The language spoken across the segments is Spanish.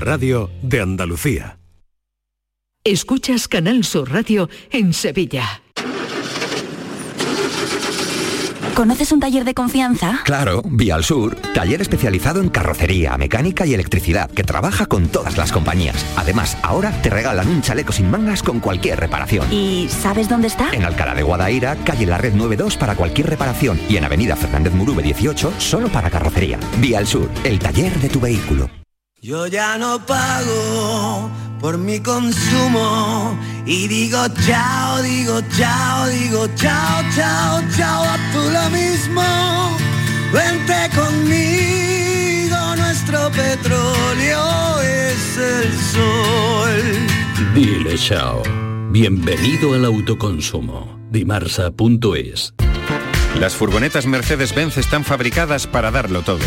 Radio de Andalucía. Escuchas Canal Sur Radio en Sevilla. ¿Conoces un taller de confianza? Claro, Vía al Sur, taller especializado en carrocería, mecánica y electricidad, que trabaja con todas las compañías. Además, ahora te regalan un chaleco sin mangas con cualquier reparación. ¿Y sabes dónde está? En Alcalá de Guadaira, calle La Red 92 para cualquier reparación y en Avenida Fernández Murube 18 solo para carrocería. Vía al Sur, el taller de tu vehículo. Yo ya no pago por mi consumo y digo chao, digo chao, digo chao, chao, chao, a tú lo mismo. Vente conmigo, nuestro petróleo es el sol. Dile chao. Bienvenido al autoconsumo. Dimarsa.es. Las furgonetas Mercedes-Benz están fabricadas para darlo todo.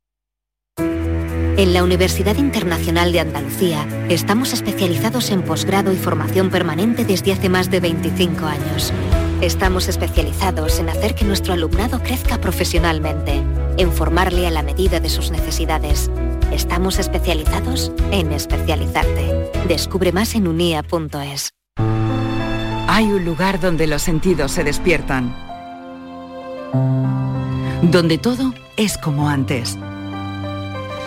En la Universidad Internacional de Andalucía estamos especializados en posgrado y formación permanente desde hace más de 25 años. Estamos especializados en hacer que nuestro alumnado crezca profesionalmente, en formarle a la medida de sus necesidades. Estamos especializados en especializarte. Descubre más en unia.es. Hay un lugar donde los sentidos se despiertan. Donde todo es como antes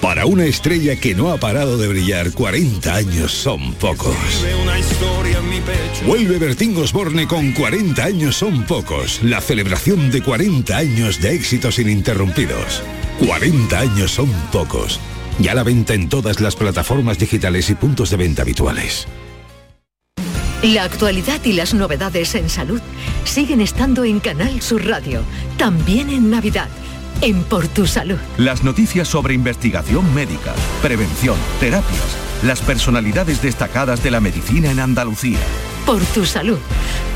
Para una estrella que no ha parado de brillar, 40 años son pocos. Vuelve Bertín Osborne con 40 años son pocos. La celebración de 40 años de éxitos ininterrumpidos. 40 años son pocos. Ya la venta en todas las plataformas digitales y puntos de venta habituales. La actualidad y las novedades en salud siguen estando en Canal Sur Radio, también en Navidad en Por Tu Salud. Las noticias sobre investigación médica, prevención, terapias, las personalidades destacadas de la medicina en Andalucía. Por Tu Salud.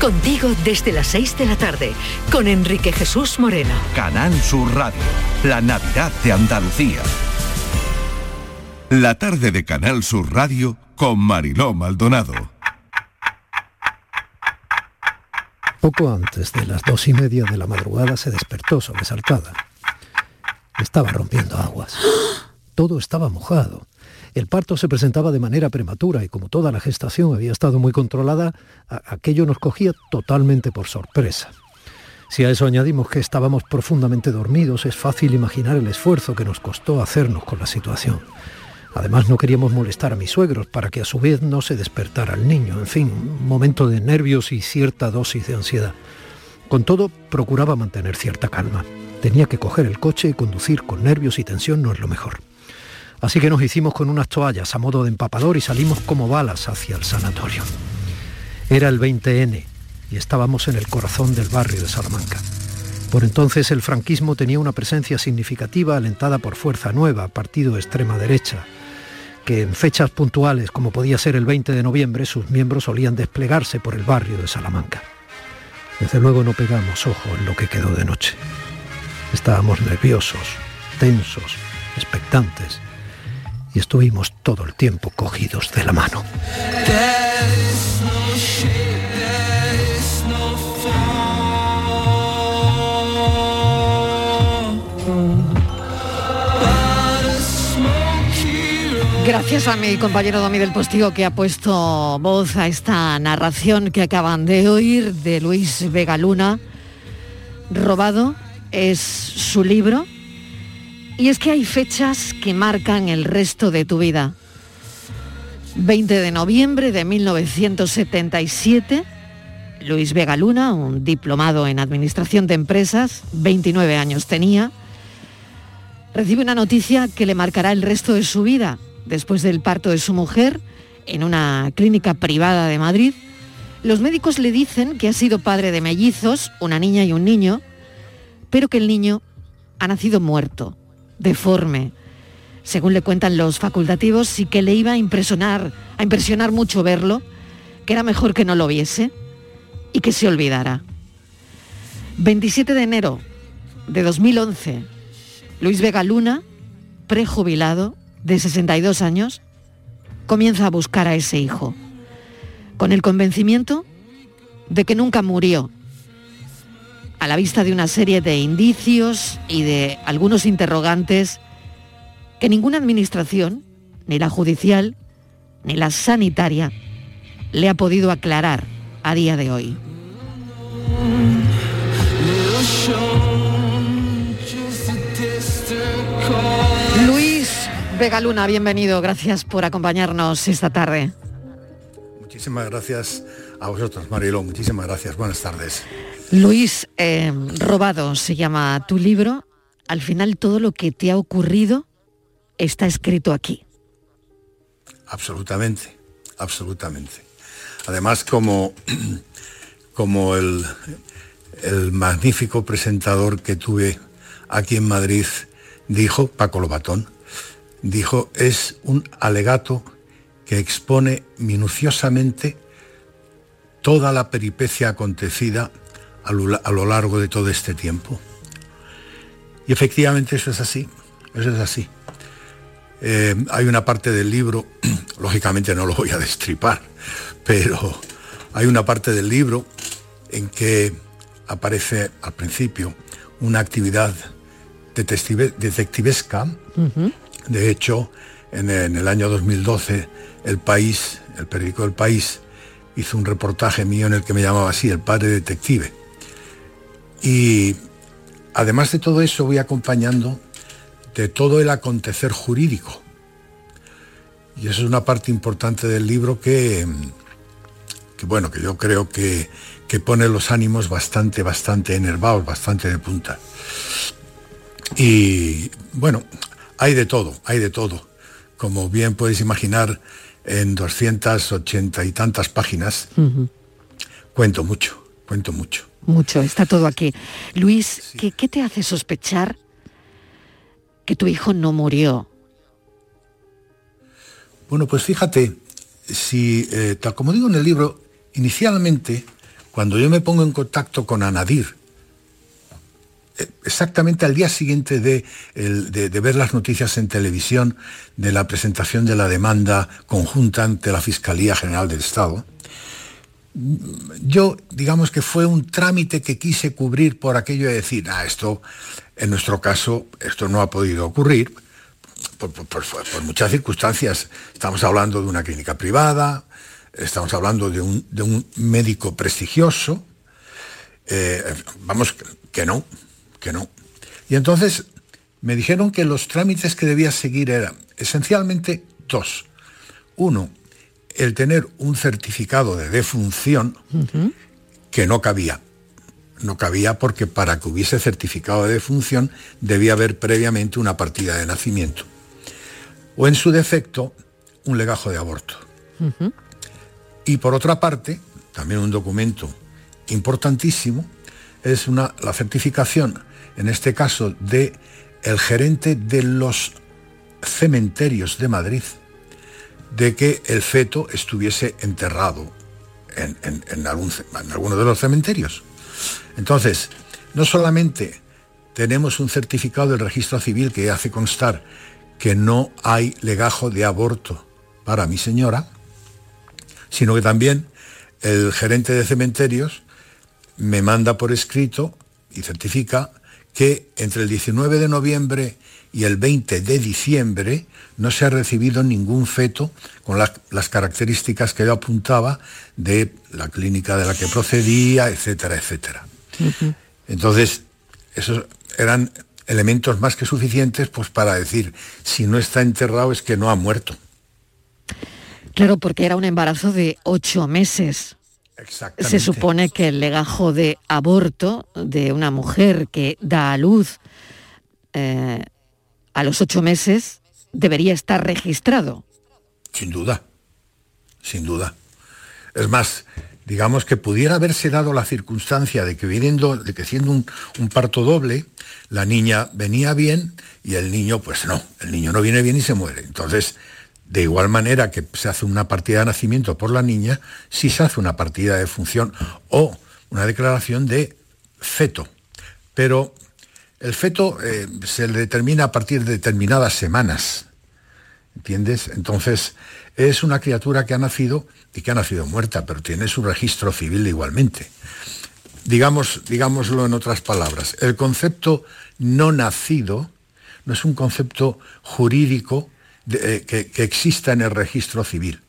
Contigo desde las 6 de la tarde, con Enrique Jesús Moreno. Canal Sur Radio, la Navidad de Andalucía. La tarde de Canal Sur Radio con Mariló Maldonado. Poco antes de las dos y media de la madrugada se despertó sobresaltada. Estaba rompiendo aguas. Todo estaba mojado. El parto se presentaba de manera prematura y como toda la gestación había estado muy controlada, aquello nos cogía totalmente por sorpresa. Si a eso añadimos que estábamos profundamente dormidos, es fácil imaginar el esfuerzo que nos costó hacernos con la situación. Además no queríamos molestar a mis suegros para que a su vez no se despertara el niño. En fin, un momento de nervios y cierta dosis de ansiedad. Con todo, procuraba mantener cierta calma. Tenía que coger el coche y conducir con nervios y tensión no es lo mejor. Así que nos hicimos con unas toallas a modo de empapador y salimos como balas hacia el sanatorio. Era el 20N y estábamos en el corazón del barrio de Salamanca. Por entonces el franquismo tenía una presencia significativa alentada por Fuerza Nueva, partido extrema derecha, que en fechas puntuales, como podía ser el 20 de noviembre, sus miembros solían desplegarse por el barrio de Salamanca. Desde luego no pegamos ojo en lo que quedó de noche. Estábamos nerviosos, tensos, expectantes y estuvimos todo el tiempo cogidos de la mano. Gracias a mi compañero Domi del Postigo que ha puesto voz a esta narración que acaban de oír de Luis Vega Luna, robado es su libro. Y es que hay fechas que marcan el resto de tu vida. 20 de noviembre de 1977, Luis Vega Luna, un diplomado en Administración de Empresas, 29 años tenía, recibe una noticia que le marcará el resto de su vida. Después del parto de su mujer, en una clínica privada de Madrid, los médicos le dicen que ha sido padre de mellizos, una niña y un niño, pero que el niño ha nacido muerto, deforme, según le cuentan los facultativos, y que le iba a impresionar, a impresionar mucho verlo, que era mejor que no lo viese y que se olvidara. 27 de enero de 2011, Luis Vega Luna, prejubilado, de 62 años, comienza a buscar a ese hijo, con el convencimiento de que nunca murió, a la vista de una serie de indicios y de algunos interrogantes que ninguna administración, ni la judicial, ni la sanitaria, le ha podido aclarar a día de hoy. Luis Vegaluna, bienvenido, gracias por acompañarnos esta tarde. Muchísimas gracias a vosotros, Marilo, muchísimas gracias, buenas tardes. Luis, eh, Robado se llama tu libro. Al final todo lo que te ha ocurrido está escrito aquí. Absolutamente, absolutamente. Además, como, como el, el magnífico presentador que tuve aquí en Madrid dijo, Paco Lobatón, dijo, es un alegato que expone minuciosamente toda la peripecia acontecida a lo, largo de todo este tiempo. Y efectivamente eso es así, eso es así. Eh, hay una parte del libro, lógicamente no lo voy a destripar, pero hay una parte del libro en que aparece al principio una actividad detectivesca. De hecho, en, en, el año 2012, El País, el periódico El País, hizo un reportaje mío en el que me llamaba así, El Padre Detective. Y además de todo eso, voy acompañando de todo el acontecer jurídico. Y eso es una parte importante del libro que, que bueno, que yo creo que, que pone los ánimos bastante, bastante enervados, bastante de punta. Y bueno, hay de todo, hay de todo. Como bien puedes imaginar, en 280 y tantas páginas, uh -huh. cuento mucho, cuento mucho. Mucho, está todo aquí. Luis, sí. ¿qué, ¿qué te hace sospechar que tu hijo no murió? Bueno, pues fíjate, si, eh, tal como digo en el libro, inicialmente, cuando yo me pongo en contacto con Anadir, exactamente al día siguiente de, de, ver las noticias en televisión de la presentación de la demanda conjunta ante la Fiscalía General del Estado, yo digamos que fue un trámite que quise cubrir por aquello de decir, ah, esto, en nuestro caso, esto no ha podido ocurrir, por, muchas circunstancias. Estamos hablando de una clínica privada, estamos hablando de un, de un médico prestigioso, eh, vamos, que no, que no. Y entonces me dijeron que los trámites que debía seguir eran esencialmente dos. Uno, el tener un certificado de defunción uh -huh. que no cabía. No cabía porque para que hubiese certificado de defunción debía haber previamente una partida de nacimiento. O en su defecto, un legajo de aborto. Uh -huh. Y por otra parte, también un documento importantísimo, es una, la certificación, en este caso, de el gerente de los cementerios de Madrid, de que el feto estuviese enterrado en, en, algún, en, alguno de los cementerios. Entonces, no solamente tenemos un certificado del registro civil que hace constar que no hay legajo de aborto para mi señora, sino que también el gerente de cementerios me manda por escrito y certifica que entre el 19 de noviembre y el 20 de diciembre no se ha recibido ningún feto con las, las, características que yo apuntaba de la clínica de la que procedía, etcétera, etcétera. Uh -huh. Entonces, esos eran elementos más que suficientes pues, para decir, si no está enterrado es que no ha muerto. Claro, porque era un embarazo de ocho meses. Se supone que el legajo de aborto de una mujer que da a luz eh, a los ocho meses debería estar registrado. Sin duda, sin duda. Es más, digamos que pudiera haberse dado la circunstancia de que, viniendo, de que siendo un, un, parto doble, la niña venía bien y el niño, pues no, el niño no viene bien y se muere. Entonces, de igual manera que se hace una partida de nacimiento por la niña, si se hace una partida de función o una declaración de feto. Pero el feto eh, se le determina a partir de determinadas semanas. ¿Entiendes? Entonces, es una criatura que ha nacido y que ha nacido muerta, pero tiene su registro civil igualmente. Digamos, digámoslo en otras palabras, el concepto no nacido no es un concepto jurídico eh, que, exista en el registro civil.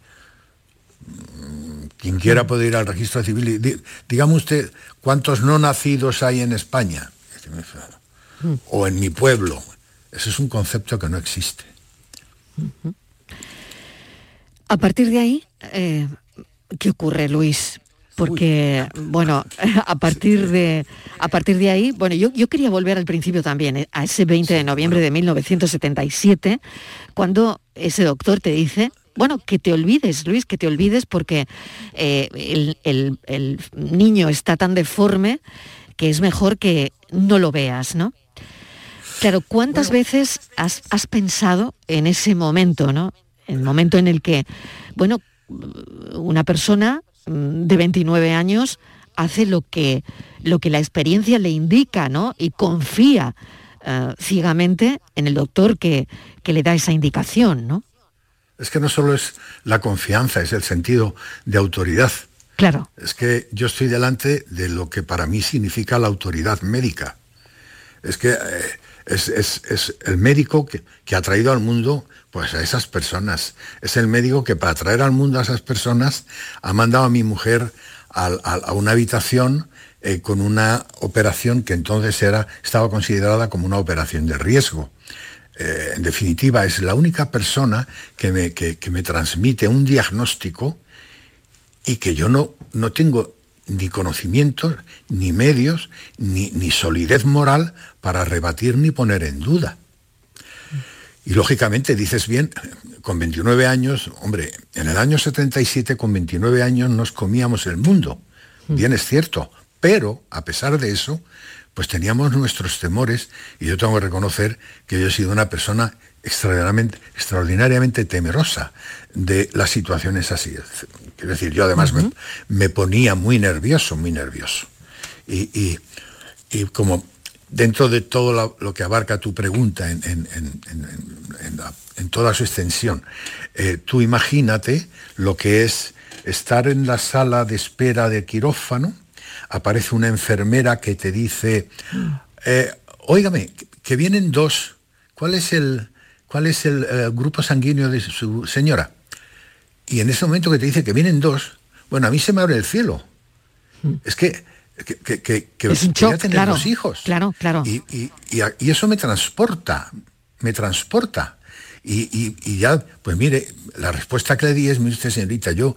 Quien quiera puede ir al registro civil dígame usted cuántos no nacidos hay en España o en mi pueblo. Ese es un concepto que no existe. A partir de ahí, eh, ¿qué ocurre, Luis? Porque, bueno, a partir de, a partir de ahí, bueno, yo, yo quería volver al principio también, eh, a ese 20 de noviembre de 1977, cuando ese doctor te dice, bueno, que te olvides, Luis, que te olvides porque eh, el, niño está tan deforme que es mejor que no lo veas, ¿no? Claro, ¿cuántas veces has, has, pensado en ese momento, ¿no? El momento en el que, bueno, una persona de 29 años hace lo que, lo que la experiencia le indica, ¿no? Y confía eh, ciegamente en el doctor que, que le da esa indicación, ¿no? Es que no solo es la confianza, es el sentido de autoridad. Claro. Es que yo estoy delante de lo que para mí significa la autoridad médica. Es que eh, es, el médico que, ha traído al mundo pues, a esas personas. Es el médico que para traer al mundo a esas personas ha mandado a mi mujer a, una habitación eh, con una operación que entonces era, estaba considerada como una operación de riesgo. Eh, en definitiva, es la única persona que me, que me transmite un diagnóstico y que yo no, no tengo ni conocimientos, ni medios, ni, ni, solidez moral para rebatir ni poner en duda. Y lógicamente, dices bien, con 29 años, hombre, en el año 77 con 29 años nos comíamos el mundo, mm. bien es cierto, pero a pesar de eso, pues teníamos nuestros temores y yo tengo que reconocer que yo he sido una persona extraordinariamente, extraordinariamente temerosa de las situaciones así. Es decir, yo además me, ponía muy nervioso, muy nervioso. Y, como dentro de todo lo, que abarca tu pregunta en, toda su extensión, eh, tú imagínate lo que es estar en la sala de espera de quirófano, aparece una enfermera que te dice, eh, óigame, que vienen dos, ¿cuál es el, cuál es el eh, grupo sanguíneo de su señora? Y en ese momento que te dice que vienen dos, bueno, a mí se me abre el cielo. Es que, que, que, es un tener dos hijos. Claro, claro. Y, y, eso me transporta, me transporta. Y, ya, pues mire, la respuesta que le di es, mire usted, señorita, yo,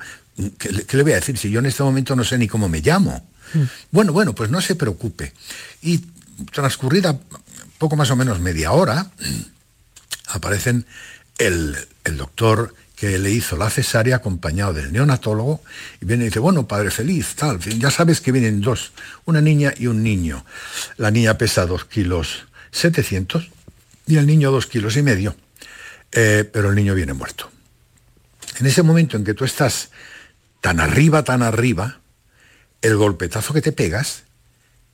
¿qué, le voy a decir? Si yo en este momento no sé ni cómo me llamo. Mm. Bueno, bueno, pues no se preocupe. Y transcurrida poco más o menos media hora, aparecen el, el doctor que le hizo la cesárea acompañado del neonatólogo y viene y dice, bueno, padre feliz, tal, ya sabes que vienen dos, una niña y un niño. La niña pesa dos kilos 700 y el niño dos kilos y medio, eh, pero el niño viene muerto. En ese momento en que tú estás tan arriba, tan arriba, el golpetazo que te pegas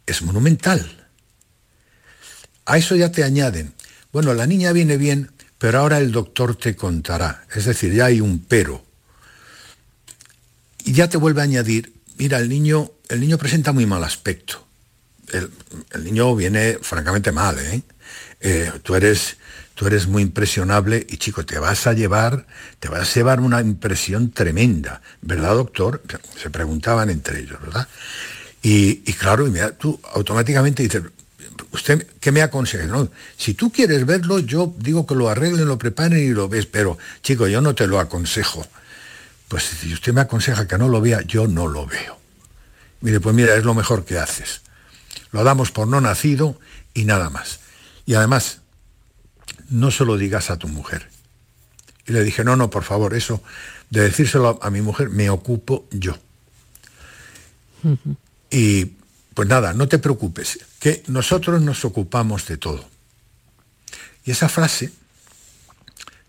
es monumental. A eso ya te añaden, bueno, la niña viene bien, pero ahora el doctor te contará. Es decir, ya hay un pero. Y ya te vuelve a añadir, mira, el niño, el niño presenta muy mal aspecto. El, niño viene francamente mal, ¿eh? ¿eh? tú, eres, tú eres muy impresionable y chico, te vas a llevar, te vas a llevar una impresión tremenda, ¿verdad, doctor? Se preguntaban entre ellos, ¿verdad? Y, y claro, y tú automáticamente dices, ¿Usted qué me aconseja? No, si tú quieres verlo, yo digo que lo arreglen, lo preparen y lo ves, pero chico, yo no te lo aconsejo. pues si usted me aconseja que no lo vea, yo no lo veo. Mire, pues mira, es lo mejor que haces. Lo damos por no nacido y nada más. Y además, no se lo digas a tu mujer. Y le dije, no, no, por favor, eso de decírselo a mi mujer me ocupo yo. Y pues nada, no te preocupes, que nosotros nos ocupamos de todo. Y esa frase,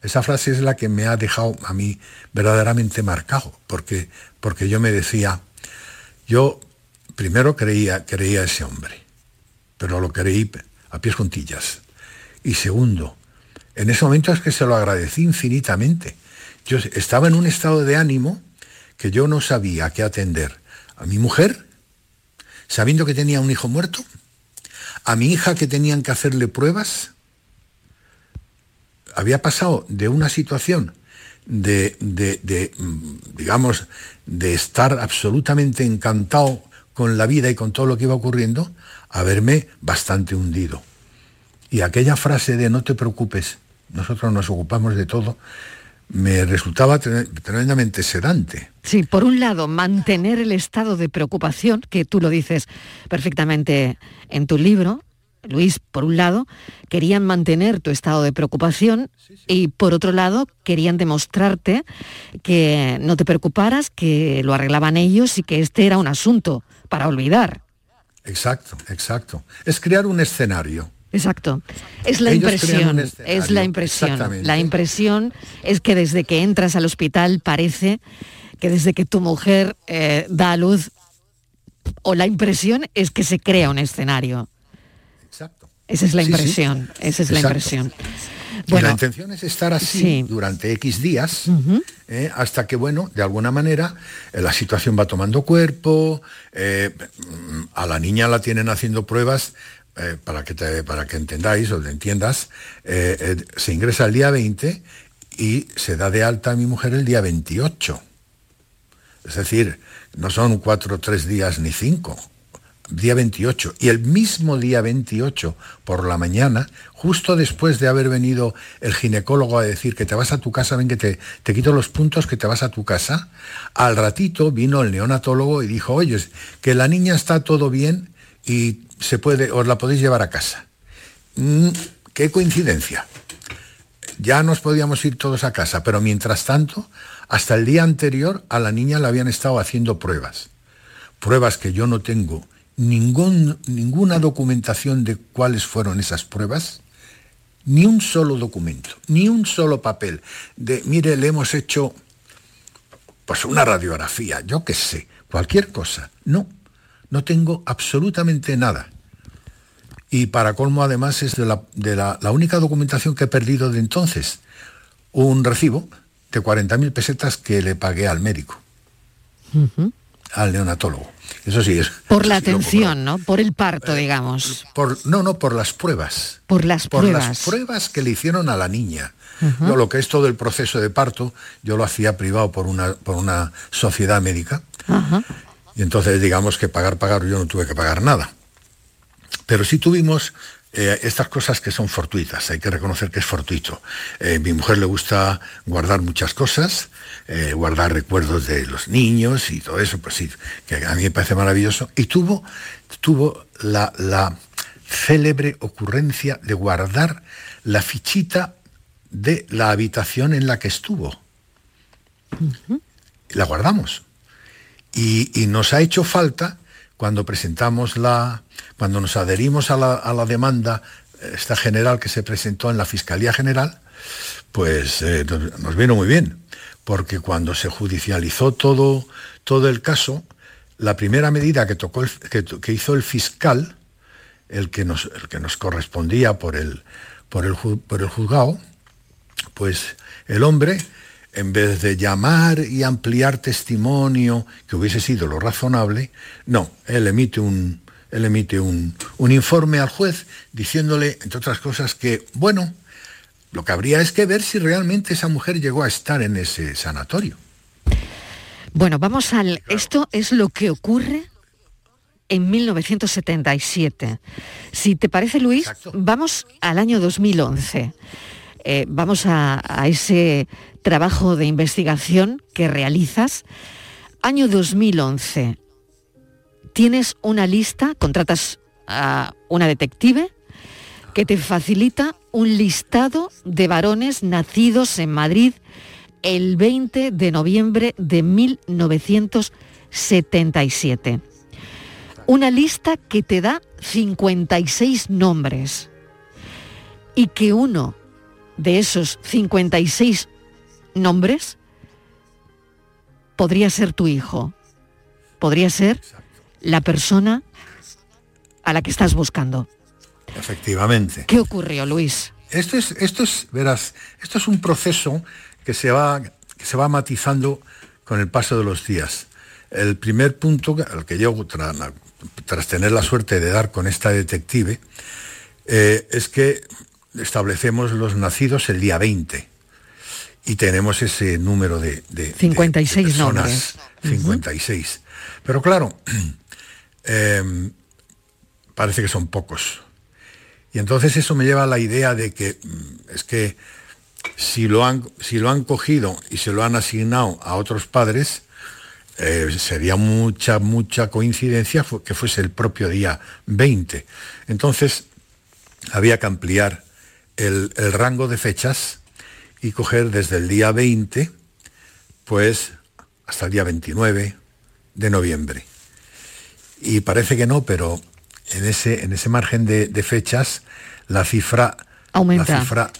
esa frase es la que me ha dejado a mí verdaderamente marcado, porque, porque yo me decía, yo primero creía, creía ese hombre, pero lo creí a pies juntillas. Y segundo, en ese momento es que se lo agradecí infinitamente. Yo estaba en un estado de ánimo que yo no sabía qué atender a mi mujer, sabiendo que tenía un hijo muerto, a mi hija que tenían que hacerle pruebas. Había pasado de una situación de, mm, digamos, de estar absolutamente encantado con la vida y con todo lo que iba ocurriendo, a verme bastante hundido. Y aquella frase de no te preocupes, nosotros nos ocupamos de todo, me resultaba tremendamente sedante. Sí, por un lado, mantener el estado de preocupación, que tú lo dices perfectamente en tu libro, Luis, por un lado, querían mantener tu estado de preocupación y por otro lado, querían demostrarte que no te preocuparas, que lo arreglaban ellos y que este era un asunto para olvidar. Exacto, exacto. Es crear un escenario. Exacto. Es la impresión, es la impresión. La impresión es que desde que entras al hospital parece que desde que tu mujer eh, da a luz, o la impresión es que se crea un escenario. Exacto. Esa es la impresión, esa es la impresión. Bueno, la intención es estar así durante X días, eh, hasta que, bueno, de alguna manera eh, la situación va tomando cuerpo, a la niña la tienen haciendo pruebas eh, para, que para que entendáis o entiendas, eh, eh, se ingresa el día 20 y se da de alta a mi mujer el día 28. Es decir, no son cuatro, tres días ni cinco, día 28. Y el mismo día 28 por la mañana, justo después de haber venido el ginecólogo a decir que te vas a tu casa, ven que te, te quito los puntos, que te vas a tu casa, al ratito vino el neonatólogo y dijo, oye, que la niña está todo bien y se puede, os la podéis llevar a casa. Mm, qué coincidencia. Ya nos podíamos ir todos a casa, pero mientras tanto, hasta el día anterior a la niña le habían estado haciendo pruebas. Pruebas que yo no tengo ningún, ninguna documentación de cuáles fueron esas pruebas, ni un solo documento, ni un solo papel de, mire, le hemos hecho pues una radiografía, yo qué sé, cualquier cosa. No, no tengo absolutamente nada. Y para colmo además es de la, única documentación que he perdido de entonces. Un recibo de 40.000 pesetas que le pagué al médico, al neonatólogo. Eso sí es. Por la atención, ¿no? Por el parto, eh, digamos. Por, no, no, por las pruebas. Por las por pruebas. las pruebas que le hicieron a la niña. lo que es todo el proceso de parto, yo lo hacía privado por una, por una sociedad médica. Y entonces digamos que pagar, pagar, yo no tuve que pagar nada. Pero sí tuvimos eh, estas cosas que son fortuitas, hay que reconocer que es fortuito. Eh, mi mujer le gusta guardar muchas cosas, eh, guardar recuerdos de los niños y todo eso, pues sí, que a mí me parece maravilloso. Y tuvo, tuvo la, la célebre ocurrencia de guardar la fichita de la habitación en la que estuvo. La guardamos. Y, nos ha hecho falta cuando presentamos la, cuando nos adherimos a la, demanda esta general que se presentó en la Fiscalía General, pues eh, nos, vino muy bien, porque cuando se judicializó todo, todo el caso, la primera medida que, tocó que, hizo el fiscal, el que nos, el que nos correspondía por el, por el, por el juzgado, pues el hombre en vez de llamar y ampliar testimonio, que hubiese sido lo razonable, no, él emite un, él emite un, informe al juez diciéndole, entre otras cosas, que, bueno, lo que habría es que ver si realmente esa mujer llegó a estar en ese sanatorio. Bueno, vamos al... Esto es lo que ocurre en 1977. Si te parece, Luis, vamos al año 2011. Eh, vamos a, a ese trabajo de investigación que realizas. Año 2011, tienes una lista, contratas a una detective que te facilita un listado de varones nacidos en Madrid el 20 de noviembre de 1977. Una lista que te da 56 nombres y que uno de esos 56 nombres podría ser tu hijo, podría ser la persona a la que estás buscando. Efectivamente. ¿Qué ocurrió, Luis? Esto es, esto es, verás, esto es un proceso que se va, que se va matizando con el paso de los días. El primer punto al que llego tras, tras tener la suerte de dar con esta detective eh, es que establecemos los nacidos el día 20 y tenemos ese número de, de 56 de personas, nombres. 56. Pero claro, eh, parece que son pocos. Y entonces eso me lleva a la idea de que mm, es que si lo han, si lo han cogido y se lo han asignado a otros padres, eh, sería mucha, mucha coincidencia que fuese el propio día 20. Entonces, había que ampliar el, el rango de fechas y coger desde el día 20, pues hasta el día 29 de noviembre. Y parece que no, pero en ese, en ese margen de, de fechas la cifra, Aumenta. la cifra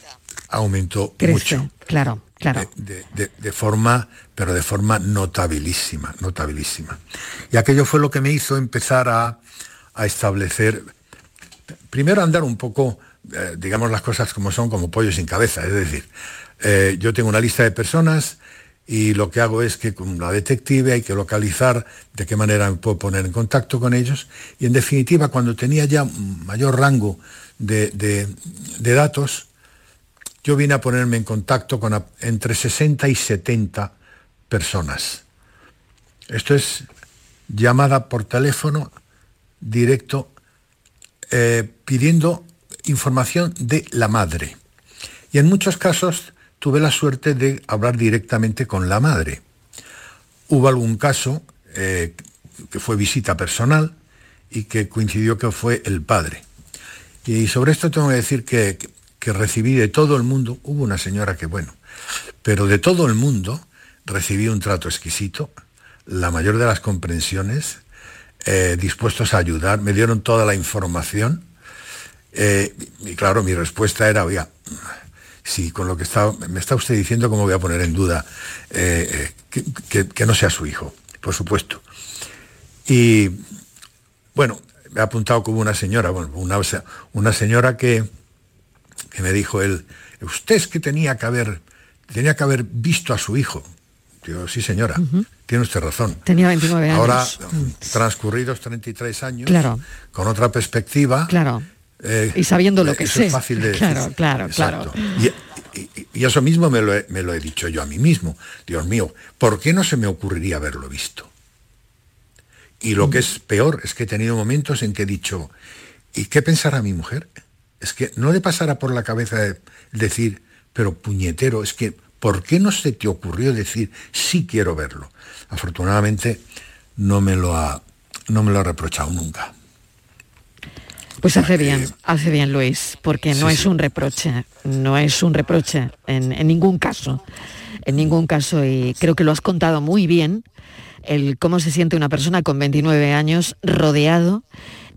aumentó Crece, mucho claro, claro. de, de- de forma, pero de forma notabilísima, notabilísima. Y aquello fue lo que me hizo empezar a, a establecer, primero andar un poco, eh, digamos las cosas como son, como pollo sin cabeza. Es decir, eh, yo tengo una lista de personas y lo que hago es que con la detective hay que localizar de qué manera me puedo poner en contacto con ellos. Y en definitiva, cuando tenía ya mayor rango de, de- datos, yo vine a ponerme en contacto con entre 60 y 70 personas. Esto es llamada por teléfono directo eh, pidiendo información de la madre. Y en muchos casos tuve la suerte de hablar directamente con la madre. Hubo algún caso eh, que fue visita personal y que coincidió que fue el padre. Y sobre esto tengo que decir que, que recibí de todo el mundo, hubo una señora que bueno, pero de todo el mundo recibí un trato exquisito, la mayor de las comprensiones, eh, dispuestos a ayudar, me dieron toda la información eh, y claro, mi respuesta era, oiga, si con lo que está, me está usted diciendo, ¿cómo voy a poner en duda eh, eh, que, que- que no sea su hijo? Por supuesto. Y bueno, me ha apuntado como una señora, bueno, una, una señora que, que me dijo él, usted es que tenía que haber, tenía que haber visto a su hijo. Digo, sí señora, tiene usted razón. Tenía 29 años. Ahora, transcurridos 33 años, Claro. con otra perspectiva, Claro. Eh, Y sabiendo lo que eso sé. Es fácil de Claro, decir. claro, Exacto. claro. Y, y- y eso mismo me lo, he, me lo he dicho yo a mí mismo. Dios mío, ¿por qué no se me ocurriría haberlo visto? Y lo que es peor es que he tenido momentos en que he dicho, ¿y qué pensará mi mujer? Es que no le pasará por la cabeza de- decir, pero puñetero, es que, ¿por qué no se te ocurrió decir, sí quiero verlo? Afortunadamente no me lo ha, no me lo ha reprochado nunca. Pues hace bien, hace bien Luis, porque no Sí, es un reproche, no es un reproche en, en ningún caso, en ningún caso, y creo que lo has contado muy bien, el cómo se siente una persona con 29 años rodeado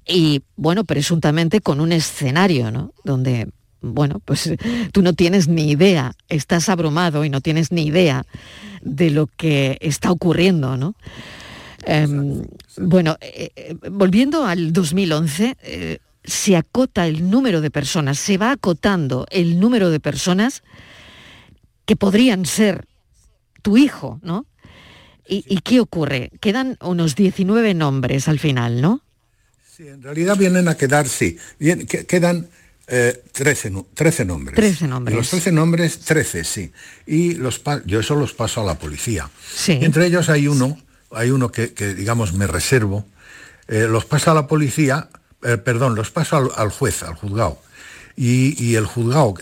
y, bueno, presuntamente con un escenario, ¿no? Donde, bueno, pues tú no tienes ni idea, estás abrumado y no tienes ni idea de lo que está ocurriendo, ¿no? Em, bueno, eh, eh, volviendo al 2011, eh, se acota el número de personas, se va acotando el número de personas que podrían ser tu hijo, ¿no? ¿Y, y qué ocurre? Quedan unos 19 nombres al final, ¿no? Sí, en realidad vienen a quedar, sí, bien- que- quedan eh, 13, nu- 13 nombres. 13 nombres. Y los 13 nombres, 13, sí. Y los yo eso los paso a la policía. Sí. Y entre ellos hay uno, hay uno que, que, digamos, me reservo, eh, los paso a la policía, eh, perdón, los paso al, juez, al juzgado. Y, el juzgado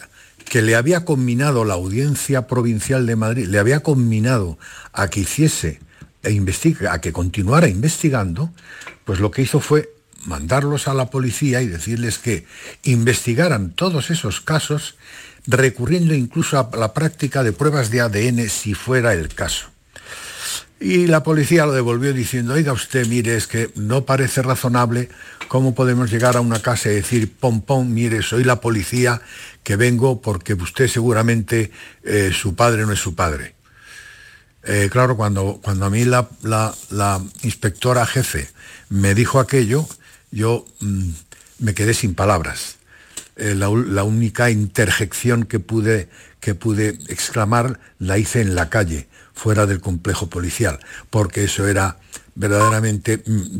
que le había combinado la Audiencia Provincial de Madrid, le había combinado a que hiciese e a que continuara investigando, pues lo que hizo fue mandarlos a la policía y decirles que investigaran todos esos casos, recurriendo incluso a la práctica de pruebas de ADN si fuera el caso. Y la policía lo devolvió diciendo, oiga usted, mire, es que no parece razonable cómo podemos llegar a una casa y decir, pom, pom, mire, soy la policía que vengo porque usted seguramente eh, su padre no es su padre. Eh, claro, cuando, cuando a mí la, la, inspectora jefe me dijo aquello, yo mm, me quedé sin palabras. Eh, la, la, única interjección que pude, que pude exclamar la hice en la calle fuera del complejo policial, porque eso era verdaderamente, mm,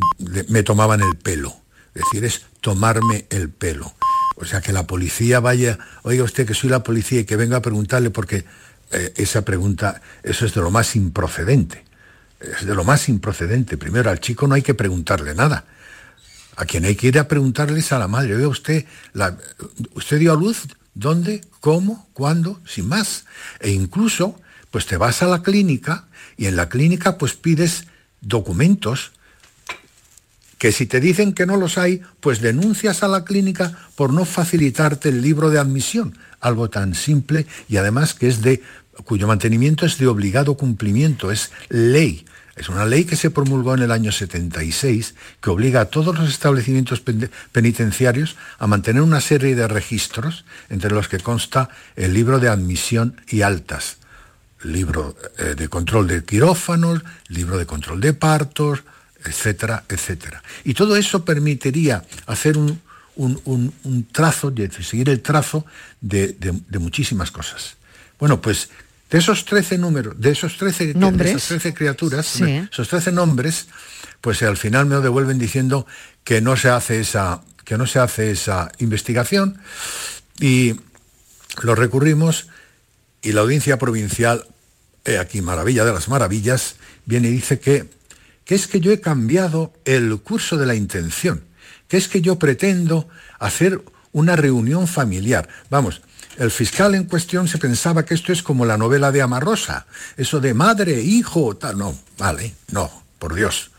me tomaban el pelo. Es decir, es tomarme el pelo. O sea, que la policía vaya, oiga usted que soy la policía y que venga a preguntarle porque eh, esa pregunta, eso es de lo más improcedente. Es de lo más improcedente. Primero, al chico no hay que preguntarle nada. A quien hay que ir a preguntarle es a la madre. Oiga usted, la, ¿usted dio a luz? ¿Dónde? ¿Cómo? ¿Cuándo? Sin más. E incluso pues te vas a la clínica y en la clínica pues pides documentos que si te dicen que no los hay, pues denuncias a la clínica por no facilitarte el libro de admisión, algo tan simple y además que es de cuyo mantenimiento es de obligado cumplimiento, es ley. Es una ley que se promulgó en el año 76 que obliga a todos los establecimientos penitenciarios a mantener una serie de registros entre los que consta el libro de admisión y altas libro eh, de control de quirófanos, libro de control de partos, etcétera, etcétera. Y todo eso permitiría hacer un, trazo, seguir el trazo de, muchísimas cosas. Bueno, pues de esos 13 números, de esos 13, ¿Nombres? esas 13 criaturas, esos 13 nombres, pues al final me lo devuelven diciendo que no se hace esa, que no se hace esa investigación y lo recurrimos y la audiencia provincial aquí maravilla de las maravillas, viene y dice que, es que yo he cambiado el curso de la intención, que es que yo pretendo hacer una reunión familiar. Vamos, el fiscal en cuestión se pensaba que esto es como la novela de Amarrosa, eso de madre, hijo, tal. No, vale, no, por Dios.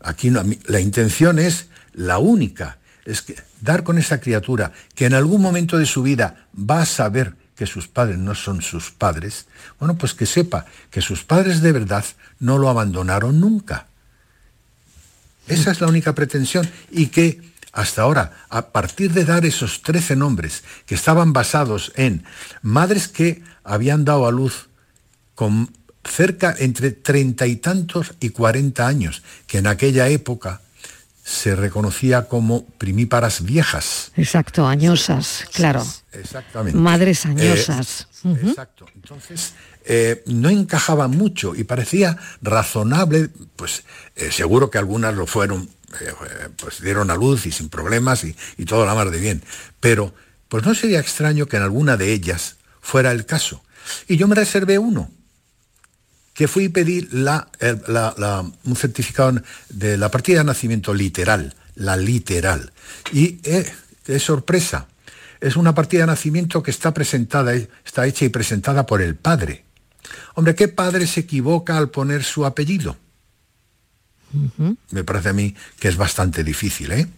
Aquí la intención es la única, es dar con esa criatura que en algún momento de su vida va a saber que sus padres no son sus padres, bueno, pues que sepa que sus padres de verdad no lo abandonaron nunca. Esa es la única pretensión y que hasta ahora, a partir de dar esos trece nombres que estaban basados en madres que habían dado a luz con cerca entre treinta y tantos y cuarenta años, que en aquella época se reconocía como primíparas viejas. Exacto, añosas, claro. Exactamente. Madres eh, añosas. Exacto. Entonces, eh, no encajaba mucho y parecía razonable, pues eh, seguro que algunas lo fueron, pues dieron a luz y sin problemas y, y todo la mar de bien. Pero, pues no sería extraño que en alguna de ellas fuera el caso. Y yo me reservé uno, que fui a pedir la, un certificado de la partida de nacimiento literal, la literal. Y eh, es sorpresa, es una partida de nacimiento que está presentada, está hecha y presentada por el padre. Hombre, ¿qué padre se equivoca al poner su apellido? Me parece a mí que es bastante difícil, ¿eh?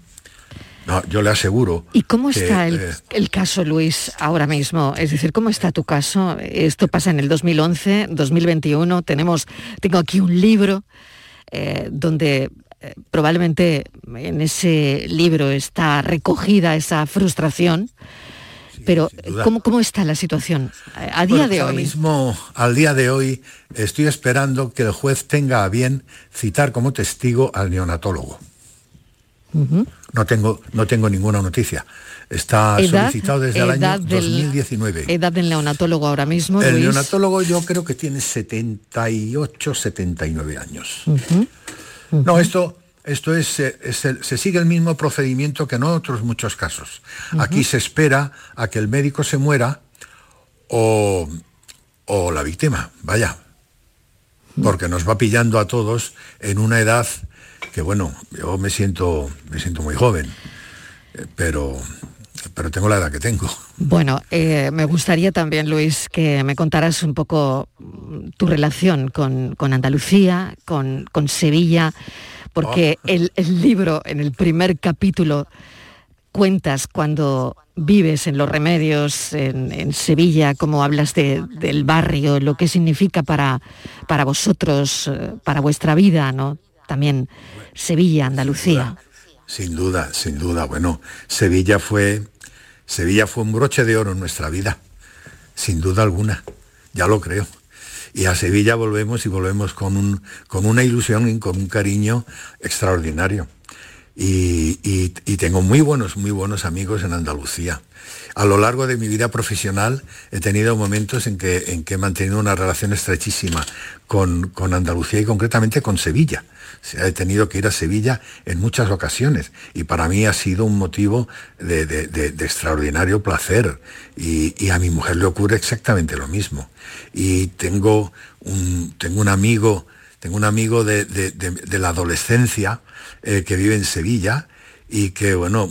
No, yo le aseguro. ¿Y cómo está eh, el, caso, Luis, ahora mismo? Es decir, ¿cómo está tu caso? Esto pasa en el 2011, 2021. Tenemos, tengo aquí un libro eh, donde eh, probablemente en ese libro está recogida esa frustración. Pero ¿cómo, ¿cómo, está la situación a día de ahora hoy? mismo, al día de hoy, estoy esperando que el juez tenga a bien citar como testigo al neonatólogo. No tengo, no tengo ninguna noticia. Está solicitado desde el año 2019. ¿Edad del neonatólogo ahora mismo? El neonatólogo yo creo que tiene 78, 79 años. No, esto, esto es, se sigue el mismo procedimiento que en otros muchos casos. Aquí se espera a que el médico se muera o, o la víctima, vaya, porque nos va pillando a todos en una edad que bueno, yo me siento, me siento muy joven, eh, pero pero tengo la edad que tengo. Bueno, eh, me gustaría también, Luis, que me contaras un poco mm, tu relación con, con Andalucía, con, con Sevilla, porque Oh. el, el libro, en el primer capítulo, cuentas cuando vives en Los Remedios, en, en Sevilla, cómo hablas de- del barrio, lo que significa para, para vosotros, eh, para vuestra vida, ¿no? También Sevilla, Andalucía. Sin duda, sin duda. Bueno, Sevilla fue Sevilla fue un broche de oro en nuestra vida, sin duda alguna. Ya lo creo. Y a Sevilla volvemos y volvemos con, un, con una ilusión y con un cariño extraordinario. Y, y- y tengo muy buenos, muy buenos amigos en Andalucía. A lo largo de mi vida profesional he tenido momentos en que, he mantenido una relación estrechísima con, Andalucía y concretamente con Sevilla. O sea, he tenido que ir a Sevilla en muchas ocasiones y para mí ha sido un motivo de, extraordinario placer y, a mi mujer le ocurre exactamente lo mismo. Y tengo un, amigo, tengo un amigo de la adolescencia eh, que vive en Sevilla y que, bueno,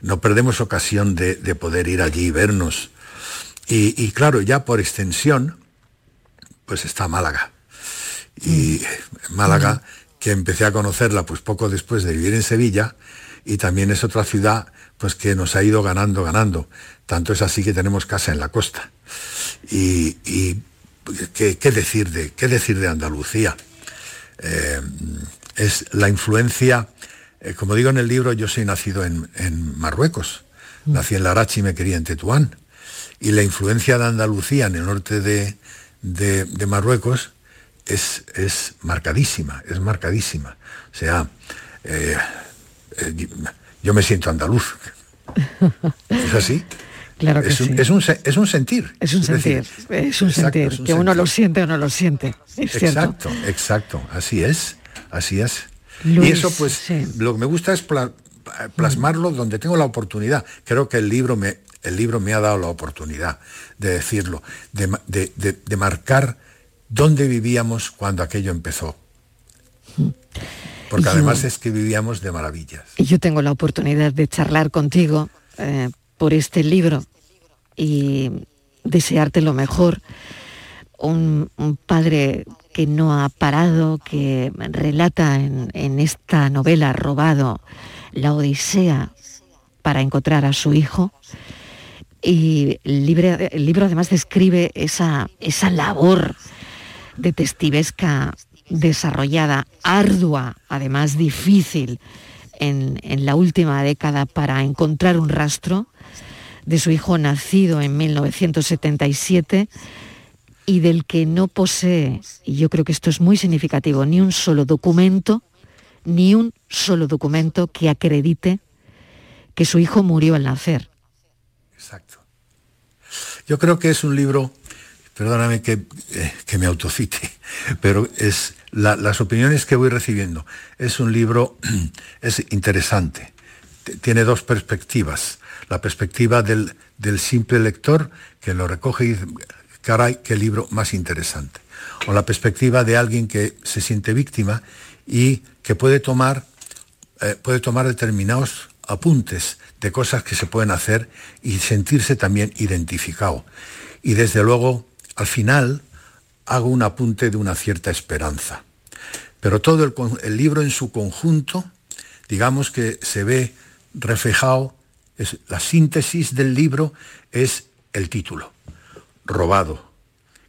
no perdemos ocasión de, de poder ir allí y vernos. Y, y claro, ya por extensión, pues está Málaga. Y Málaga, que empecé a conocerla pues poco después de vivir en Sevilla, y también es otra ciudad pues que nos ha ido ganando, ganando. Tanto es así que tenemos casa en la costa. Y, y, ¿qué, qué decir de, ¿qué decir de Andalucía? Eh, es la influencia, eh, como digo en el libro, yo soy nacido en, en Marruecos, nací en Larachi y me quería en Tetuán, y la influencia de Andalucía en el norte de, de- de Marruecos es, es marcadísima, es marcadísima. O sea, eh, eh, yo me siento andaluz. ¿Es así? Claro que es, un, sí. es, un, es un sentir. Es un sentir, es un exacto, sentir, un que uno lo siente o no lo siente, es cierto. Exacto, exacto, así es, así es. Luis, y eso pues lo que me gusta es pla- plasmarlo donde tengo la oportunidad. Creo que el libro me, el libro me ha dado la oportunidad de decirlo, de, de- de- de marcar dónde vivíamos cuando aquello empezó. Porque Yo- además es que vivíamos de maravillas. Y yo tengo la oportunidad de charlar contigo eh, por este libro y desearte lo mejor. Un, un padre que no ha parado, que relata en, esta novela robado la odisea para encontrar a su hijo. Y el libro, el libro además describe esa, esa labor detectivesca desarrollada, ardua, además difícil, en, en la última década para encontrar un rastro de su hijo nacido en 1977 y del que no posee, y yo creo que esto es muy significativo, ni un solo documento, ni un solo documento que acredite que su hijo murió al nacer. Yo creo que es un libro, perdóname que, eh, que me autocite, pero es la- las opiniones que voy recibiendo. Es un libro, es interesante. Tiene dos perspectivas. La perspectiva del, del simple lector que lo recoge y dice, caray, qué libro más interesante. O la perspectiva de alguien que se siente víctima y que puede tomar, eh, puede tomar determinados apuntes de cosas que se pueden hacer y sentirse también identificado. Y desde luego, al final, hago un apunte de una cierta esperanza. Pero todo el, el libro en su conjunto, digamos que se ve reflejado, es, la síntesis del libro es el título, Robado,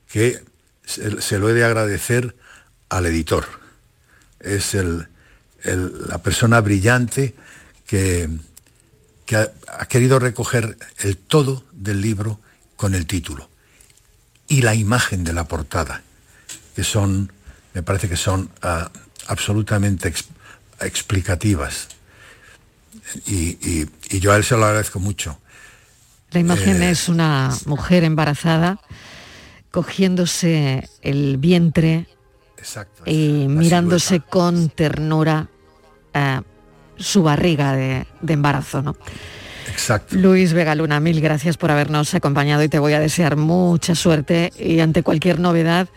que se, lo he de agradecer al editor. Es el- la persona brillante que, que ha, querido recoger el todo del libro con el título y la imagen de la portada, que son, me parece que son ah, absolutamente ex- explicativas. Y, y- y yo a él se lo agradezco mucho. La imagen Eh, es una mujer embarazada cogiéndose el vientre y mirándose con ternura eh, su barriga de, de embarazo. ¿no? Exacto. Luis Vegaluna, mil gracias por habernos acompañado y te voy a desear mucha suerte y ante cualquier novedad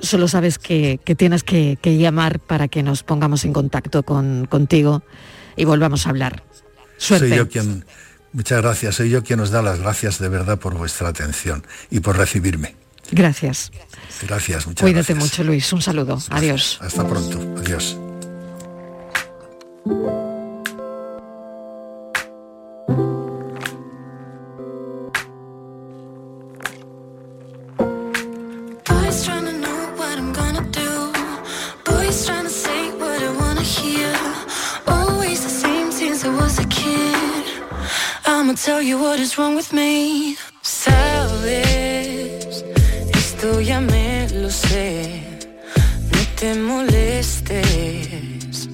solo sabes que, que tienes que, que llamar para que nos pongamos en contacto con, contigo y volvamos a hablar. Suerte. Soy yo quien, Muchas gracias. Soy yo quien os da las gracias de verdad por vuestra atención y por recibirme. Gracias. Gracias, muchas Cuídate gracias. mucho, Luis. Un saludo. Adiós. Hasta pronto. Adiós. You what is wrong with me. Sabes, esto ya me lo sé. No te molestes.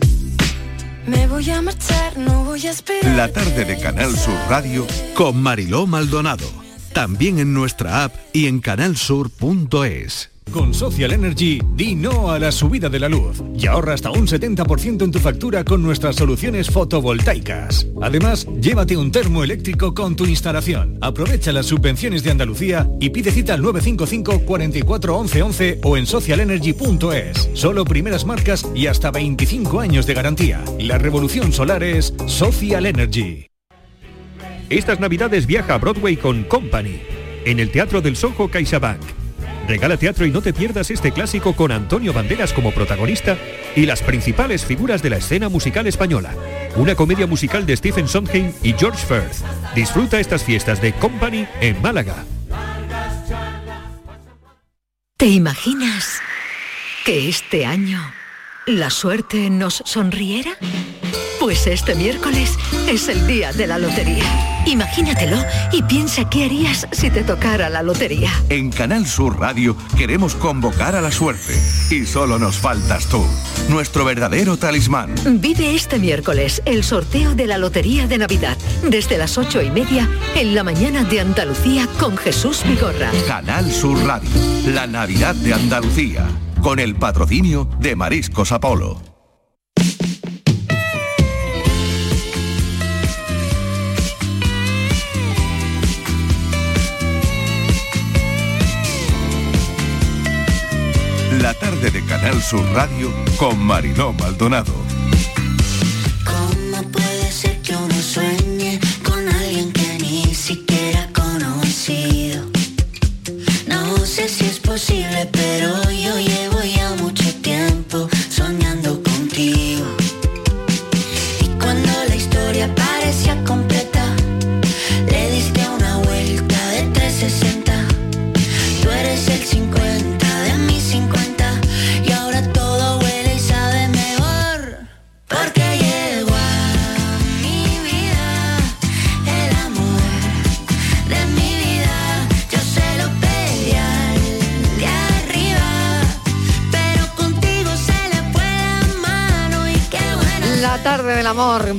Me voy a marchar, no voy a esperar. La tarde de Canal Sur Radio con Mariló Maldonado. También en nuestra app y en canalsur.es. Con Social Energy, di no a la subida de la luz y ahorra hasta un 70% en tu factura con nuestras soluciones fotovoltaicas. Además, llévate un termo eléctrico con tu instalación. Aprovecha las subvenciones de Andalucía y pide cita al 955 44 11 11 o en socialenergy.es. Solo primeras marcas y hasta 25 años de garantía. La revolución solar es Social Energy. Estas navidades viaja a Broadway con Company, en el Teatro del Soho CaixaBank. Regala teatro y no te pierdas este clásico con Antonio Banderas como protagonista y las principales figuras de la escena musical española. Una comedia musical de Stephen Sondheim y George Firth. Disfruta estas fiestas de Company en Málaga. ¿Te imaginas que este año la suerte nos sonriera? Pues este miércoles es el día de la lotería. Imagínatelo y piensa qué harías si te tocara la lotería. En Canal Sur Radio queremos convocar a la suerte y solo nos faltas tú, nuestro verdadero talismán. Vive este miércoles el sorteo de la Lotería de Navidad desde las ocho y media en la mañana de Andalucía con Jesús Vigorra. Canal Sur Radio, la Navidad de Andalucía, con el patrocinio de Mariscos Apolo. Sur Radio con Mariló Maldonado.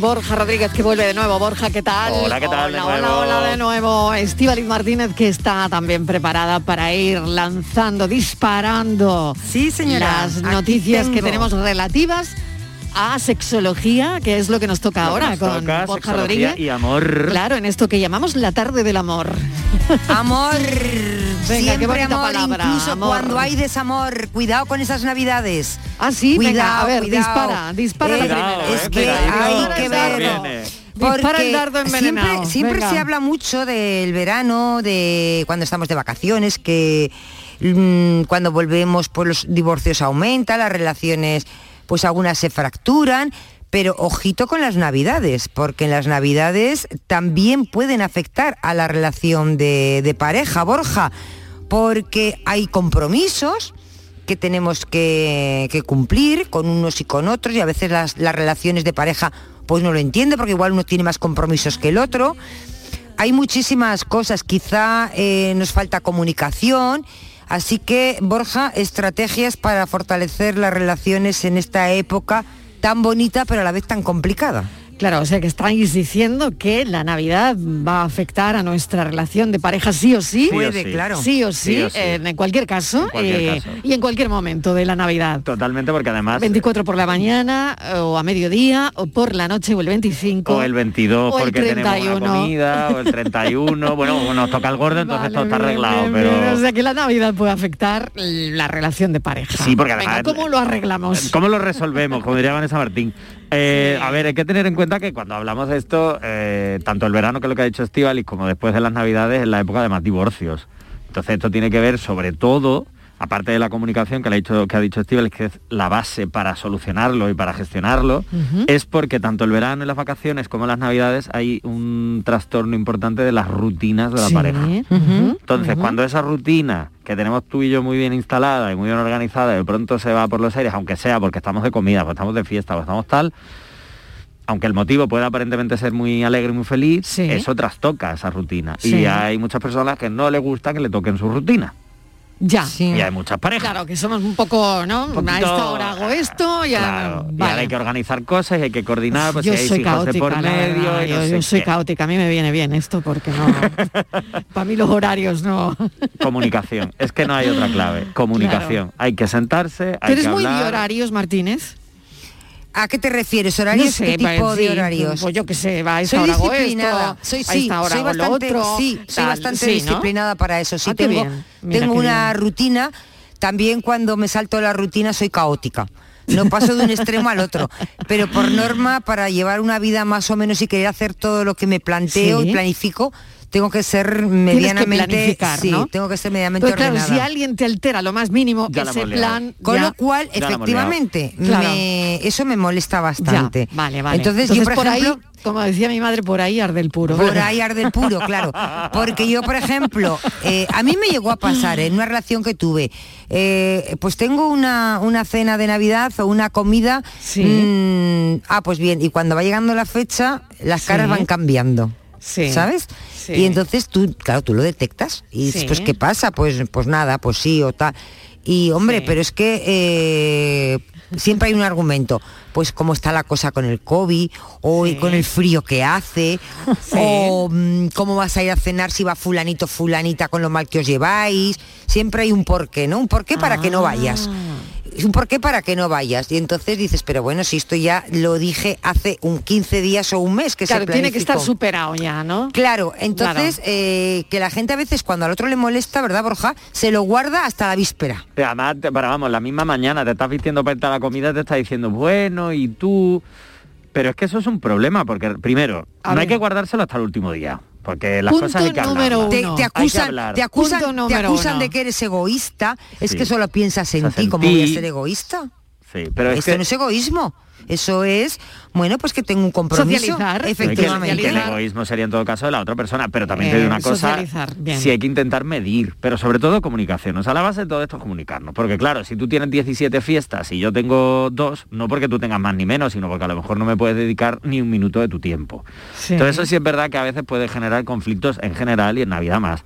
Borja Rodríguez que vuelve de nuevo. Borja, ¿qué tal? Hola, ¿qué tal? De Hola, hola, nuevo. hola de nuevo. Estíbaliz Martínez que está también preparada para ir lanzando, disparando Sí, señora, las noticias que tenemos relativas a sexología, que es lo que nos toca Lo ahora nos con toca, Borja Rodríguez. y amor. Claro, en esto que llamamos la tarde del amor. Amor. Venga, qué Siempre bonita amor, palabra, incluso amor. cuando hay desamor. Cuidado con esas navidades. Ah, sí, cuidado, venga, a ver, cuidado. dispara, dispara la Eh, primera. Es que hay que ver. Dispara el dardo envenenado. Siempre, siempre Venga. se habla mucho del verano, de cuando estamos de vacaciones, que mm, cuando volvemos pues los divorcios aumentan, las relaciones pues algunas se fracturan, pero ojito con las navidades, porque en las navidades también pueden afectar a la relación de, de pareja, Borja, porque hay compromisos que tenemos que, que cumplir con unos y con otros y a veces las, relaciones de pareja pues no lo entiende porque igual uno tiene más compromisos que el otro. Hay muchísimas cosas, quizá eh, nos falta comunicación, así que Borja, estrategias para fortalecer las relaciones en esta época tan bonita pero a la vez tan complicada. Claro, o sea que estáis diciendo que la Navidad va a afectar a nuestra relación de pareja sí o sí. Sí o Puede, sí. claro. Sí o sí, Sí o sí. En, en cualquier caso. En cualquier eh, caso. Y en cualquier momento de la Navidad. Totalmente, porque además... 24 por la mañana, o a mediodía, o por la noche, o el 25. O el 22 o el porque tenemos 31. una comida, o el 31, bueno, nos toca el gordo, entonces todo está arreglado, Bien, bien, pero... O sea que la Navidad puede afectar la relación de pareja. Sí, porque Venga, además- ¿cómo lo arreglamos? ¿Cómo lo resolvemos? Como diría Vanessa Martín. Eh, a ver, hay que tener en cuenta cuenta que cuando hablamos de esto, eh, tanto el verano, que es lo que ha dicho Estivalis, como después de las Navidades, es la época de más divorcios. Entonces esto tiene que ver sobre todo aparte de la comunicación que, le ha dicho, que ha dicho Steve, que es la base para solucionarlo y para gestionarlo, es porque tanto el verano y las vacaciones como las navidades hay un trastorno importante de las rutinas de la Sí. pareja. Entonces, cuando esa rutina que tenemos tú y yo muy bien instalada y muy bien organizada, de pronto se va por los aires, aunque sea porque estamos de comida, porque estamos de fiesta, o estamos tal, aunque el motivo pueda aparentemente ser muy alegre y muy feliz, eso trastoca esa rutina. Sí. Y hay muchas personas que no les gusta que le toquen su rutina. Ya. Y hay muchas parejas. Claro, que somos un poco, ¿no? A poquito- esta hora hago esto, ya. Claro, y ahora hay que organizar cosas y hay que coordinar, pues yo si hay soy hijos caótica, de por medio verdad, y no yo, yo soy qué. caótica, a mí me viene bien esto porque no. Para mí los horarios no. Comunicación. Es que no hay otra clave. Comunicación. Hay que sentarse, ¿Tú hay eres que muy de horarios, Martínez? ¿A qué te refieres? ¿Horarios? No sé, ¿Qué tipo de horarios? Pues yo qué sé, va a esta soy hora hago disciplinada. esto, soy a sí, esta hora soy hago lo bastante, otro, sí, soy bastante sí, ¿no? disciplinada para eso. Sí Ah, tengo, tengo una bien. rutina. También cuando me salto la rutina soy caótica. No paso de un extremo al otro, pero por norma para llevar una vida más o menos y querer hacer todo lo que me planteo Sí. y planifico, tengo que ser que medianamente, planificar, sí, ¿no? tengo que ser medianamente Pero claro, ordenada. si alguien te altera lo más mínimo Ya ese plan, Con ya- lo cual, Ya efectivamente, liado. Claro. me- eso me molesta bastante. Ya, vale, vale. Entonces, yo, por, ejemplo, ahí, como decía mi madre, por ahí arde el puro. por ahí arde el puro, claro. Porque yo, por ejemplo, eh, a mí me llegó a pasar en una relación que tuve, eh, pues tengo una, una cena de Navidad o una comida, mm, ah, pues bien, y cuando va llegando la fecha, las Sí. caras van cambiando. Sí. ¿Sabes? Sí. Y entonces tú, claro, tú lo detectas. Y dices, Sí. pues, ¿qué pasa? Pues, pues nada, pues sí o tal. Y hombre, pero es que eh, siempre hay un argumento. Pues cómo está la cosa con el COVID, o con el frío que hace, o mm, cómo vas a ir a cenar si va fulanito, fulanita con lo mal que os lleváis. Siempre hay un porqué, ¿no? Un porqué para que no vayas. Es un porqué para que no vayas. Y entonces dices, pero bueno, si esto ya lo dije hace un 15 días o un mes que Claro, se tiene que estar planificó. superado ya, ¿no? Claro, entonces eh, que la gente a veces cuando al otro le molesta, ¿verdad, Borja? Se lo guarda hasta la víspera. Pero además, pero vamos, la misma mañana te estás vistiendo para la comida, te está diciendo, bueno, y tú... Pero es que eso es un problema, porque primero, A no ver. hay que guardárselo hasta el último día, porque las Punto cosas hay que número. Te, te que acusan, hablar. te acusan, te acusan de que eres egoísta. Es Sí. que solo piensas en ti. ¿Cómo voy a ser egoísta? Sí, pero es Esto que... no es egoísmo. Eso es, bueno, pues que tengo un compromiso. Socializar. Que- Efectivamente. y que el egoísmo sería en todo caso de la otra persona, pero también te Eh, digo una cosa, bien. si hay que intentar medir, pero sobre todo comunicación. O sea, la base de todo esto es comunicarnos. Porque claro, si tú tienes 17 fiestas y yo tengo dos, no porque tú tengas más ni menos, sino porque a lo mejor no me puedes dedicar ni un minuto de tu tiempo. Sí. Entonces eso sí es verdad que a veces puede generar conflictos en general y en Navidad más.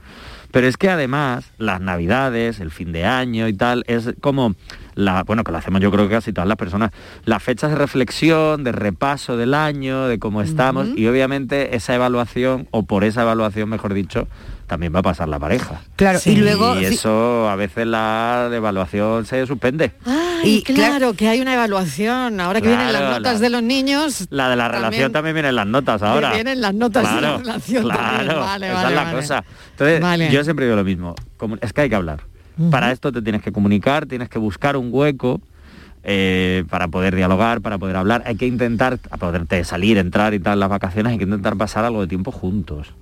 Pero es que además las Navidades, el fin de año y tal, es como la, bueno, que lo hacemos yo creo que casi todas las personas, las fechas de reflexión, de repaso del año, de cómo estamos, y obviamente esa evaluación, o por esa evaluación, mejor dicho, también va a pasar la pareja. Claro, y luego- Y eso a veces la evaluación se suspende. Ay, Y, claro, que hay una evaluación. Ahora que vienen Claro, las notas la- de los niños. La de la relación también vienen las notas ahora. vienen las notas de la Claro, relación Claro, también. Vale, esa vale, es la vale. cosa. Entonces, Vale. yo siempre digo lo mismo. Es que hay que hablar. Para esto te tienes que comunicar, tienes que buscar un hueco eh, para poder dialogar, para poder hablar. Hay que intentar, a poderte salir, entrar y tal las vacaciones, hay que intentar pasar algo de tiempo juntos.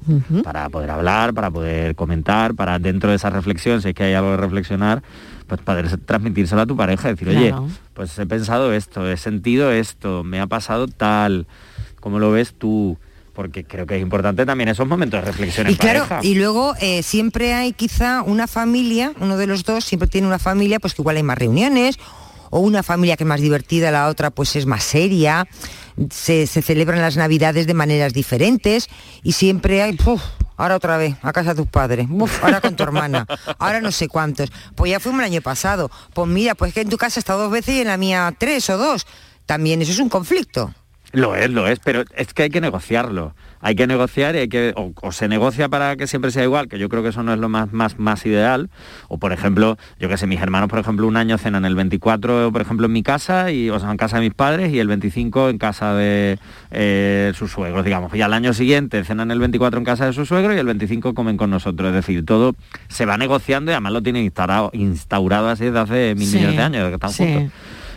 Para poder hablar, para poder comentar, para dentro de esa reflexión, si es que hay algo de reflexionar, pues poder transmitírselo a tu pareja, decir, oye, Claro. pues he pensado esto, he sentido esto, me ha pasado tal, ¿cómo lo ves tú? Porque creo que es importante también esos momentos de reflexión en Y claro, pareja. y luego eh, siempre hay quizá una familia, uno de los dos siempre tiene una familia, pues que igual hay más reuniones, o una familia que es más divertida, la otra pues es más seria, se, se celebran las navidades de maneras diferentes, y siempre hay, "Puf, ahora otra vez, a casa de tus padres, ahora con tu hermana, ahora no sé cuántos, pues ya fuimos el año pasado, pues mira, pues que en tu casa estado dos veces y en la mía tres o dos, también eso es un conflicto. Lo es, lo es, pero es que hay que negociarlo. Hay que negociar y hay que, o, o se negocia para que siempre sea igual, que yo creo que eso no es lo más, más, más ideal. O por ejemplo, yo que sé, mis hermanos, por ejemplo, un año cenan el 24, por ejemplo, en mi casa, y, o sea, en casa de mis padres, y el 25 en casa de eh, sus suegros, digamos. Y al año siguiente cenan el 24 en casa de su suegro y el 25 comen con nosotros. Es decir, todo se va negociando y además lo tienen instaurado, instaurado así desde hace mil Sí, millones de años, que están sí. juntos.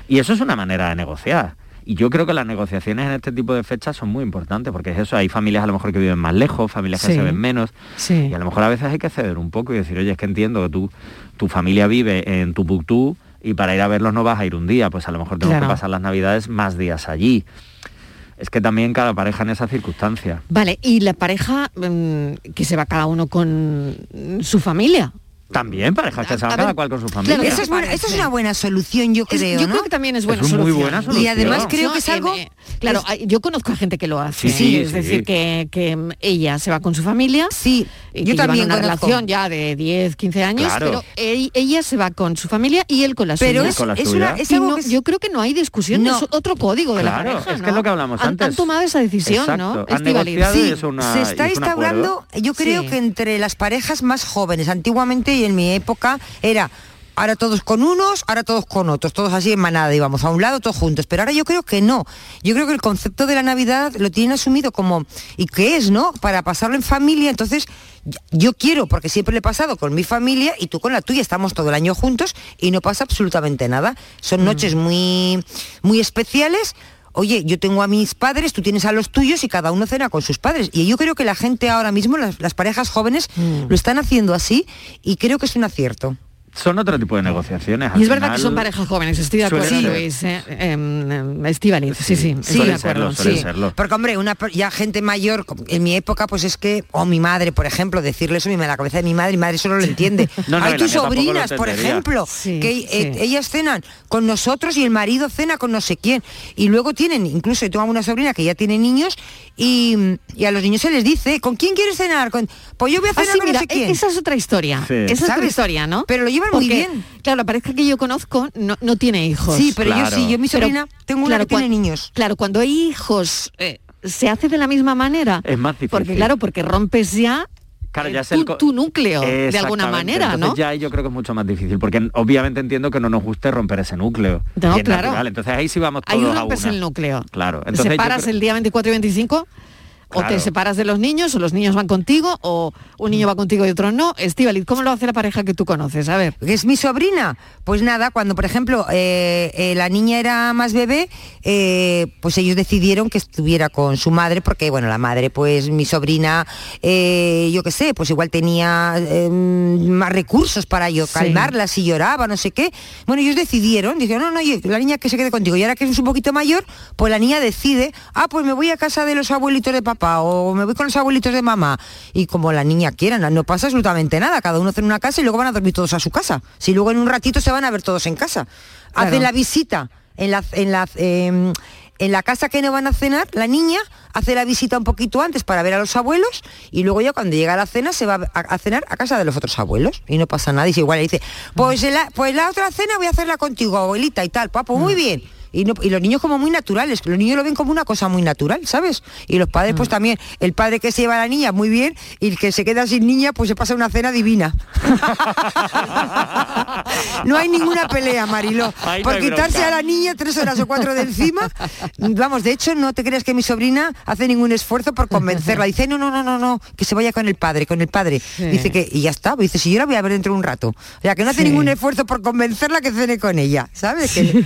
Y eso es una manera de negociar. Y yo creo que las negociaciones en este tipo de fechas son muy importantes, porque es eso, hay familias a lo mejor que viven más lejos, familias que se ven menos, Sí. y a lo mejor a veces hay que ceder un poco y decir, oye, es que entiendo que tú, tu familia vive en Tupuctú y para ir a verlos no vas a ir un día, pues a lo mejor tengo Claro. que pasar las navidades más días allí. Es que también cada pareja en esa circunstancia. Vale, y la pareja mm, que se va cada uno con su familia. También parejas que se van a cada cual con su familia. Esa es, buena- esa es una buena solución, yo Es- creo, yo ¿no? creo que también es buena Es muy solución. buena solución. Y además creo que es Eh, algo... eh, claro, yo conozco a gente que lo hace. Sí, sí, es sí. decir, que, que, ella se va con su familia. Sí, y yo también una conozco. relación ya de 10, 15 años, Claro. pero ella se va con su familia y él con la Pero suya. es, con la es una, algo no- que es- yo creo que no hay discusión, No. es otro código de la Claro, pareja. es que es lo que hablamos Han- antes. Han, tomado esa decisión, Exacto, ¿no? han Estíbaliz? negociado y Sí, es una- se está instaurando, yo creo que entre las parejas más jóvenes, antiguamente y en mi época, era ahora todos con unos, ahora todos con otros, todos así en manada, íbamos a un lado todos juntos, pero ahora yo creo que no. Yo creo que el concepto de la Navidad lo tienen asumido como, ¿y qué es, no? Para pasarlo en familia, entonces yo quiero, porque siempre lo he pasado con mi familia y tú con la tuya, estamos todo el año juntos y no pasa absolutamente nada. Son noches muy, muy especiales. Oye, yo tengo a mis padres, tú tienes a los tuyos y cada uno cena con sus padres. Y yo creo que la gente ahora mismo, las, las parejas jóvenes, lo están haciendo así y creo que es un acierto. Son otro tipo de negociaciones. Y es verdad que son parejas jóvenes, estoy de acuerdo, ser. Luis. Eh, em, em, Estíbaliz, sí, sí, suelen de acuerdo. serlo, sí. serlo. Porque, hombre, una, ya gente mayor, en mi época, pues es que, o mi madre, por ejemplo, decirle eso, me da la cabeza de mi madre, mi madre solo lo entiende. No, Hay tus sobrinas, por ejemplo, Sí, que eh, sí. ellas cenan con nosotros y el marido cena con no sé quién. Y luego tienen, incluso yo tengo una sobrina que ya tiene niños y, y a los niños se les dice, ¿con quién quieres cenar? Con, pues yo voy a Ah, cenar sí, con mira, no sé quién. esa es otra historia. Sí. Esa es otra historia, ¿no? Pero lo llevan muy bien. Claro, la pareja que yo conozco no, no tiene hijos. Sí, pero Claro. yo sí, yo mi Pero, sobrina, tengo una claro, que tiene niños. Claro, cuando hay hijos, eh, se hace de la misma manera. Es más difícil. Porque claro, porque rompes ya Claro, ya es tu, el co- tu núcleo, de alguna manera, Entonces ¿no? ya ahí yo creo que es mucho más difícil, porque obviamente entiendo que no nos guste romper ese núcleo. No, claro. natural. Entonces ahí sí vamos todos Ahí a rompes una. el núcleo. Claro. Entonces ¿Separas creo- el día 24 y 25? O te separas de los niños, o los niños van contigo, o un niño va contigo y otro no. Estíbaliz, ¿cómo lo hace la pareja que tú conoces? A ver. que es mi sobrina. Pues nada, cuando por ejemplo eh, eh, la niña era más bebé, eh, pues ellos decidieron que estuviera con su madre, porque bueno, la madre, pues mi sobrina, eh, yo qué sé, pues igual tenía eh, más recursos para yo Sí. calmarla si lloraba, no sé qué. Bueno, ellos decidieron, dijeron, no, no, la niña que se quede contigo. Y ahora que es un poquito mayor, pues la niña decide, ah, pues me voy a casa de los abuelitos de papá o me voy con los abuelitos de mamá. Y como la niña quiera, no, no pasa absolutamente nada. Cada uno en una casa y luego van a dormir todos a su casa. Si luego en un ratito se van a ver todos en casa. Claro. Hacen la visita en la, en la, em, en la casa que no van a cenar, la niña hace la visita un poquito antes para ver a los abuelos y luego ya cuando llega la cena se va a, a cenar a casa de los otros abuelos y no pasa nada. Y si igual le dice, pues, la, pues la otra cena voy a hacerla contigo, abuelita y tal. Papo, muy bien. Y, no- y los niños como muy naturales, los niños lo ven como una cosa muy natural, ¿sabes? Y los padres pues también, el padre que se lleva a la niña muy bien y el que se queda sin niña pues se pasa una cena divina. no hay ninguna pelea, no Por quitarse a la niña tres horas o cuatro de encima, vamos, de hecho no te creas que mi sobrina hace ningún esfuerzo por convencerla. Dice, no, no, no, no, no, que se vaya con el padre, con el padre. Dice que, y ya está, dice, si yo la voy a ver dentro de un rato. O sea, que no hace Sí. ningún esfuerzo por convencerla que cene con ella, ¿sabes? Que,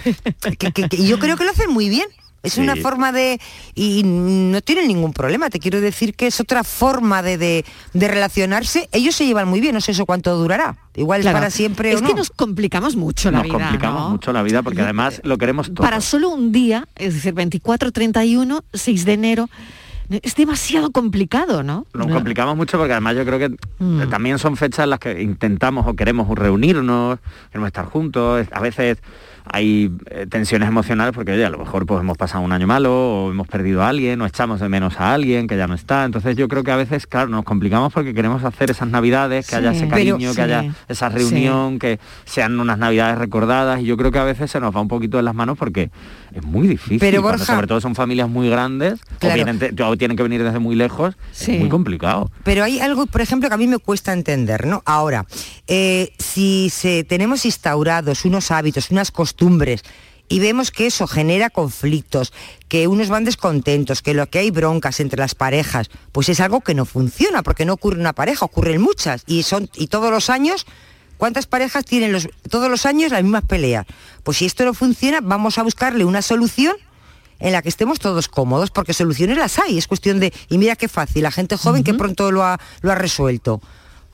que- que- que yo creo que lo hacen muy bien. Es Sí. una forma de... Y no tienen ningún problema. Te quiero decir que es otra forma de, de- de relacionarse. Ellos se llevan muy bien, no sé eso cuánto durará. Igual Claro. es para siempre Es o no. que nos complicamos mucho la Nos vida, complicamos ¿no? mucho la vida porque además lo queremos todo. Para solo un día, es decir, 24, 31, 6 de enero, es demasiado complicado, ¿no? Nos No. complicamos mucho porque además yo creo que Mm. también son fechas en las que intentamos o queremos reunirnos, queremos estar juntos. A veces hay eh, tensiones emocionales porque oye, a lo mejor pues hemos pasado un año malo o hemos perdido a alguien o echamos de menos a alguien que ya no está. Entonces yo creo que a veces, claro, nos complicamos porque queremos hacer esas navidades, que haya ese Pero- cariño, sí. que haya esa reunión, que sean unas navidades recordadas. Y yo creo que a veces se nos va un poquito de las manos porque es muy difícil. Pero, Borja- sobre todo son familias muy grandes o, Claro. vienen te- o tienen que venir desde muy lejos. Es muy complicado. Pero hay algo, por ejemplo, que a mí me cuesta entender, ¿no? Ahora, eh, si se, tenemos instaurados unos hábitos, unas costumbres, y vemos que eso genera conflictos, que unos van descontentos, que lo que hay broncas entre las parejas, pues es algo que no funciona, porque no ocurre una pareja, ocurren muchas, y son, y todos los años. ¿Cuántas parejas tienen los, todos los años las mismas peleas? Pues si esto no funciona, vamos a buscarle una solución en la que estemos todos cómodos, porque soluciones las hay, es cuestión de, y mira qué fácil, la gente joven que pronto lo ha, lo ha resuelto.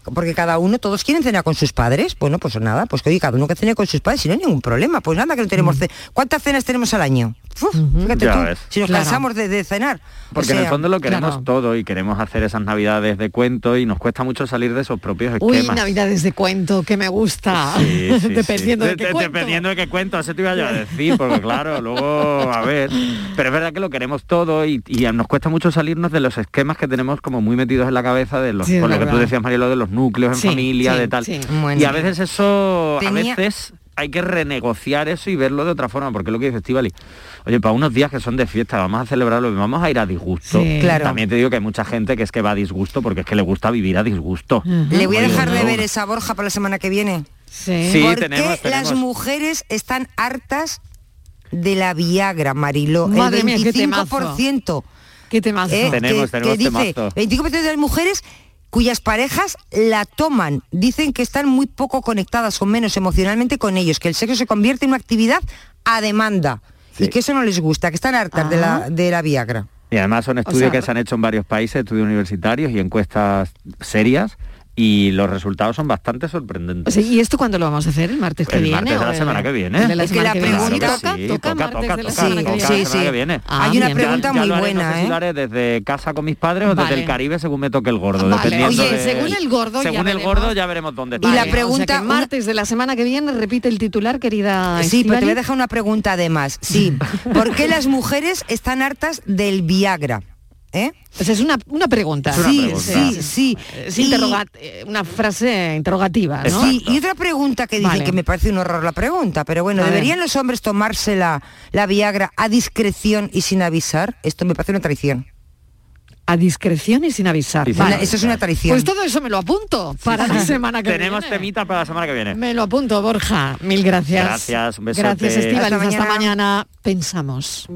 Porque cada uno, todos quieren cenar con sus padres. Bueno, pues nada, pues que oye, cada uno que cene con sus padres, si no hay ningún problema. Pues nada, que no tenemos... ce- ¿Cuántas cenas tenemos al año? Uf, fíjate Ya tú, ves. si nos Claro. cansamos de, de cenar. O Porque en el fondo lo queremos claro. todo y queremos hacer esas navidades de cuento y nos cuesta mucho salir de esos propios Uy, esquemas. navidades de cuento, que me gusta. Sí, sí, sí. Dependiendo de De- qué de- cuento. Dependiendo de qué cuento, eso te iba yo a decir, porque claro, luego, a ver. Pero es verdad que lo queremos todo y, y nos cuesta mucho salirnos de los esquemas que tenemos como muy metidos en la cabeza de los, con lo que tú decías, Marielo, de los núcleos en Sí, familia, sí, de tal. sí. Bueno. y a veces eso, Tenía- a veces hay que renegociar eso y verlo de otra forma, porque es lo que dice Estivali. Oye, para unos días que son de fiesta, vamos a celebrarlo, vamos a ir a disgusto. Sí. Claro. También te digo que hay mucha gente que es que va a disgusto porque es que le gusta vivir a disgusto. Le voy a dejar de ver esa Borja para la semana que viene. Sí, Sí, Porque tenemos, las tenemos. mujeres están hartas de la Viagra, Mariló. Madre el mía, qué 25%. Qué temazo. eh, Tenemos, que, tenemos que dice, temazo. 25% de las mujeres cuyas parejas la toman. Dicen que están muy poco conectadas o menos emocionalmente con ellos, que el sexo se convierte en una actividad a demanda. Y que eso no les gusta, que están hartas de, la, de la Viagra. Y además son estudios sea, que se han hecho en varios países, estudios universitarios y encuestas serias y los resultados son bastante sorprendentes. Sí, ¿Y esto cuándo lo vamos a hacer? ¿El martes que El viene? martes de la el- semana que viene. el de la Es que semana la que viene? pregunta- ¿Toca? Ah, Hay una bien, pregunta Ya muy buena, no sé si ¿eh? lo haré desde casa con mis padres o desde el Caribe según me toque el gordo. Vale, dependiendo oye, de- según el gordo ya Según el veremos. gordo ya veremos dónde está. Y la pregunta- O sea que martes de la semana que viene repite el titular, querida Sí, pero te voy a dejar una pregunta además. Sí, ¿por qué las mujeres están hartas del Viagra? ¿Eh? Es una, una pregunta. Es una Sí, pregunta. sí, sí. Es Y- interroga- eh, una frase interrogativa, ¿no? Sí, y otra pregunta que dicen Vale. que me parece un horror la pregunta, pero bueno. ¿deberían los hombres tomarse la, la Viagra a discreción y sin avisar? Esto me parece una traición. A discreción y sin avisar. Vale. Eso es una traición. Pues todo eso me lo apunto para la semana que Tenemos viene. temita para la semana que viene. Me lo apunto, Borja. Mil gracias. Gracias, un besote. Gracias, Estíbaliz. Hasta Hasta, mañana. mañana. Pensamos.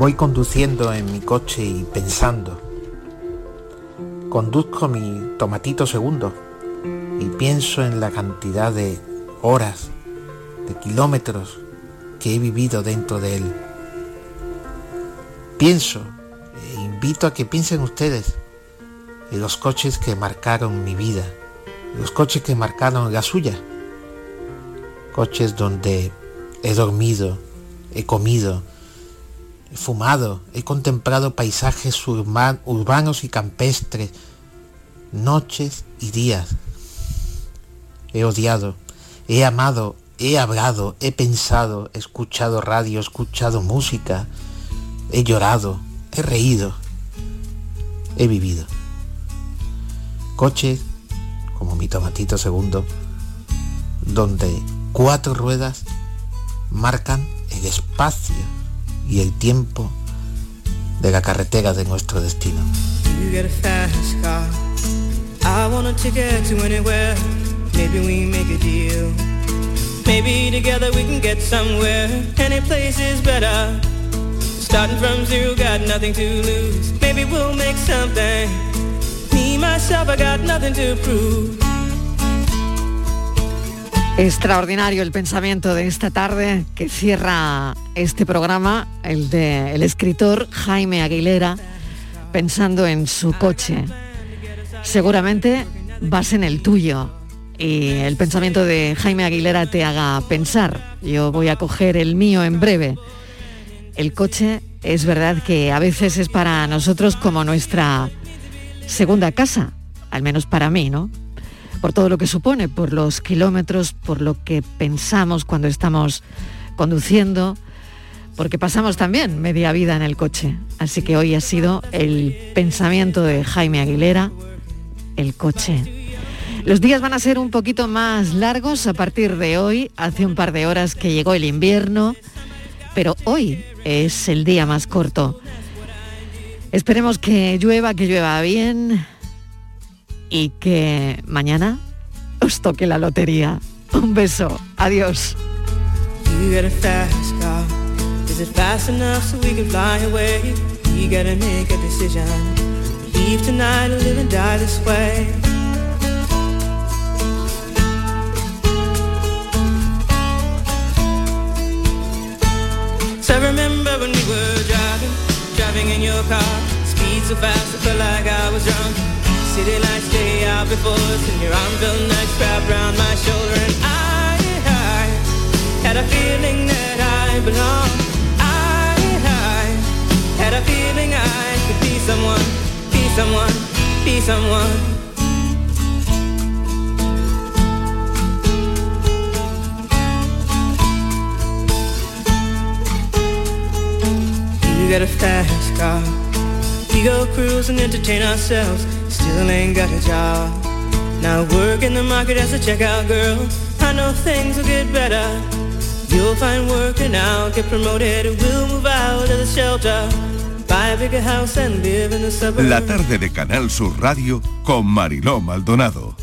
Voy conduciendo en mi coche y pensando. Conduzco mi tomatito segundo y pienso en la cantidad de horas, de kilómetros que he vivido dentro de él. Pienso e invito a que piensen ustedes en los coches que marcaron mi vida, los coches que marcaron la suya. Coches donde he dormido, he comido, he fumado, he contemplado paisajes urbanos y campestres, noches y días. He odiado, he amado, he hablado, he pensado, he escuchado radio, he escuchado música, he llorado, he reído, he vivido. Coches como mi tomatito segundo, donde cuatro ruedas marcan el espacio y el tiempo de la carretera de nuestro destino. You get a fast car. I want a ticket to anywhere. Maybe we make a deal. Maybe together we can get somewhere. Any place is better. Starting from zero, got nothing to lose. Maybe we'll make something. Me, myself, I got nothing to prove. Extraordinario el pensamiento de esta tarde que cierra este programa, el de el escritor Jaime Aguilera, pensando en su coche. Seguramente vas en el tuyo y el pensamiento de Jaime Aguilera te haga pensar. Yo voy a coger el mío en breve. El coche es verdad que a veces es para nosotros como nuestra segunda casa, al menos para mí, ¿no? Por todo lo que supone, por los kilómetros, por lo que pensamos cuando estamos conduciendo, porque pasamos también media vida en el coche. Así que hoy ha sido el pensamiento de Jaime Aguilera, el coche. Los días van a ser un poquito más largos a partir de hoy. Hace un par de horas que llegó el invierno, pero hoy es el día más corto. Esperemos que llueva, que llueva bien, y que mañana os toque la lotería. Un beso. Adiós. I remember when we were driving, driving in your car. Speed so fast, I felt like I was drunk. City lights stay out before us, and your arm felt nice wrapped around my shoulder. And I, I had a feeling that I belonged. I, I had a feeling I could be someone, be someone, be someone. You got a fast car. We go cruise and entertain ourselves. Still ain't got a job. Now work in the market as a checkout girl. I know things will get better. You'll find work and I'll get promoted. We'll move out of the shelter. Buy a bigger house and live in the suburbs. La tarde de Canal Sur Radio con Mariló Maldonado.